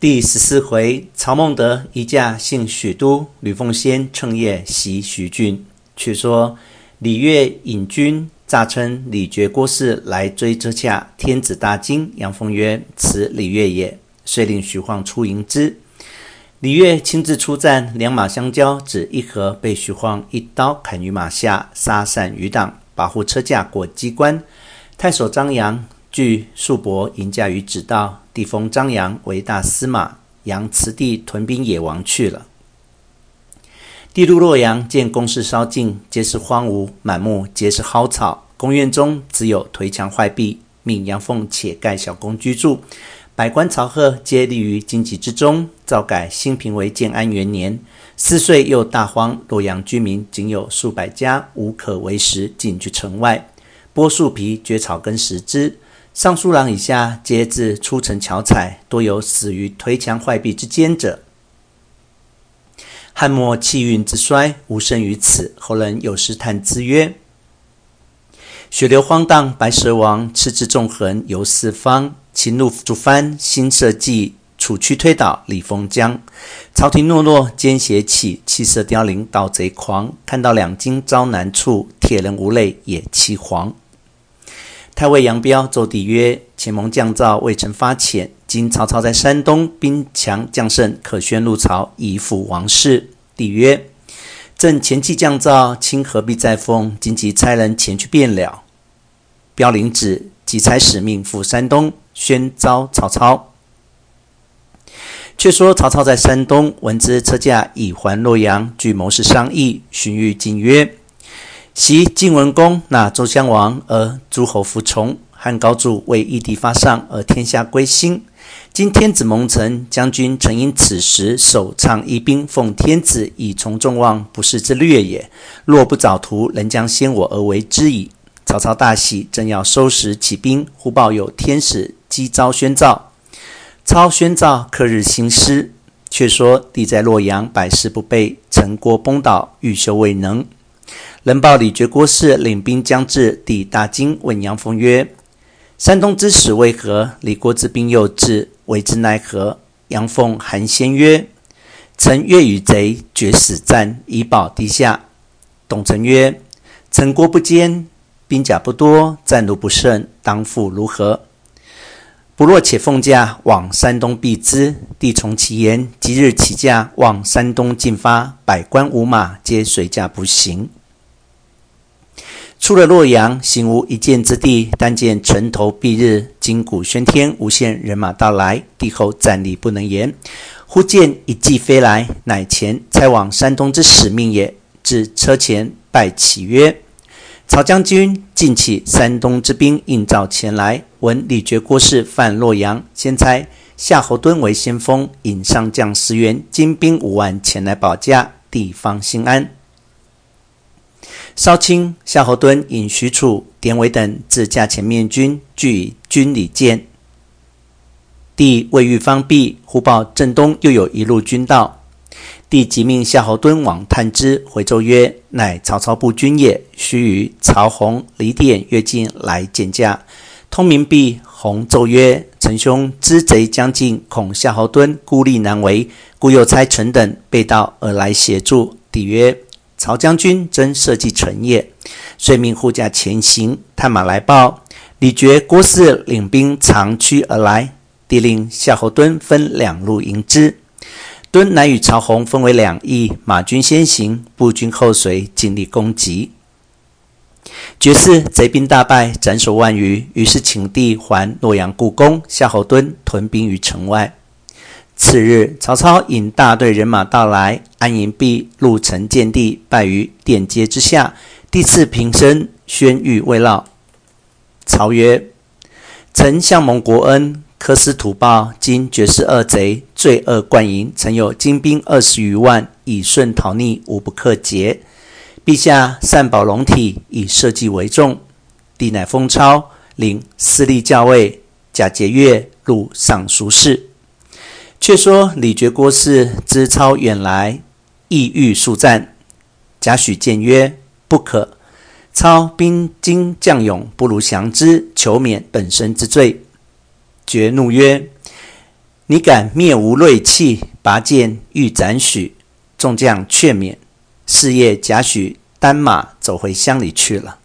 第十四回，曹孟德一驾幸许都，吕奉先乘夜袭徐郡。却说李乐引军，诈称李傕郭汜来追车驾，天子大惊。杨奉曰：“此李乐也。”遂令徐晃出迎之。李乐亲自出战，两马相交，只一合，被徐晃一刀砍于马下，杀散余党，保护车驾过机关。太守张杨据数帛迎驾于直道，帝封张杨为大司马。杨辞帝屯兵野王去了。帝入洛阳，见宫室烧尽，皆是荒芜，满目皆是蒿草。宫院中只有颓墙坏壁，命杨凤且盖小宫居住。百官朝贺，皆立于荆棘之中。诏改兴平为建安元年。四岁又大荒，洛阳居民仅有数百家，无可为食，尽居城外。剥树皮，掘草根食之。尚书郎以下，皆自出城巧采，多有死于颓墙坏壁之间者。汉末气运之衰，无甚于此。后人有诗叹之曰：“血流荒荡白蛇王，赤之纵横游四方。秦怒竹幡新社稷，楚驱推倒李丰疆。朝廷懦弱奸邪起，气色凋零盗贼狂。看到两京遭难处，铁人无泪也凄惶。”太尉杨彪奏帝曰：“前蒙将诏，未曾发遣。今曹操在山东，兵强将胜，可宣入朝，以辅王室。”帝曰：“朕前期将诏，卿何必再奉？今即差人前去便了。”彪领旨，即差使命赴山东，宣召曹操。却说曹操在山东，闻知车驾已还洛阳，据谋士商议，荀彧进曰。昔晋文公纳周襄王而诸侯服从，汉高祖为义帝发丧而天下归心。今天子蒙尘，将军曾因此时首倡义兵，奉天子以从众望，不是之略也。若不早图，人将先我而为之矣。曹操大喜，正要收拾起兵，忽报有天使击招宣诏。操宣诏，刻日兴师。却说帝在洛阳，百事不备，城郭崩倒，欲修未能。人报李傕郭汜领兵将至，帝大惊，问杨奉曰：“山东之使为何？李郭之兵又至，为之奈何？”杨奉韩先曰：“臣愿与贼决死战，以保地下。”董承曰：“臣郭不坚，兵甲不多，战路不顺，当复如何？不若且奉驾往山东避之。”帝从其言，即日起驾往山东进发，百官五马皆随驾步行。出了洛阳，行无一见之地，但见城头蔽日，金鼓喧天，无限人马到来。帝后战栗不能言。忽见一骑飞来，乃前差往山东之使命也。至车前拜启曰：“曹将军，近起山东之兵应召前来，闻李傕郭汜犯洛阳，先差夏侯惇为先锋，引上将十员，精兵五万前来保驾，帝方心安。”稍顷，夏侯惇引许褚、典韦等自驾前面军，俱以军礼见。帝未遇方毕，忽报阵东又有一路军到。帝即命夏侯惇往探之，回奏曰：“乃曹操部军也。”须臾，曹洪、李典跃进来见驾。通明毕，洪奏曰：“臣兄知贼将近，恐夏侯惇孤立难为，故又差臣等背道而来协助。”帝曰。曹将军真社稷臣也，遂命护驾前行。探马来报，李傕郭汜领兵长驱而来。帝令夏侯惇分两路迎之。惇乃与曹洪分为两翼，马军先行，步军后随，尽力攻击。爵士贼兵大败，斩首万余。于是请帝还洛阳故宫。夏侯惇屯兵于城外。次日，曹操引大队人马到来，安营毕，入城见帝，拜于殿阶之下。帝赐平身，宣谕慰劳。曹曰：“臣向蒙国恩，科斯土豹，今绝世恶贼，罪恶贯盈，曾有精兵二十余万，以顺讨逆，无不克节。陛下善保龙体，以社稷为重。帝乃封超领司隶校尉，假节钺入尚书事。”却说李傕郭汜知操远来，意欲速战。贾诩谏曰：“不可。操兵精将勇，不如降之，求免本身之罪。”傕怒曰：“你敢灭吾锐气，拔剑欲斩许？众将劝免，是夜贾诩单马走回乡里去了。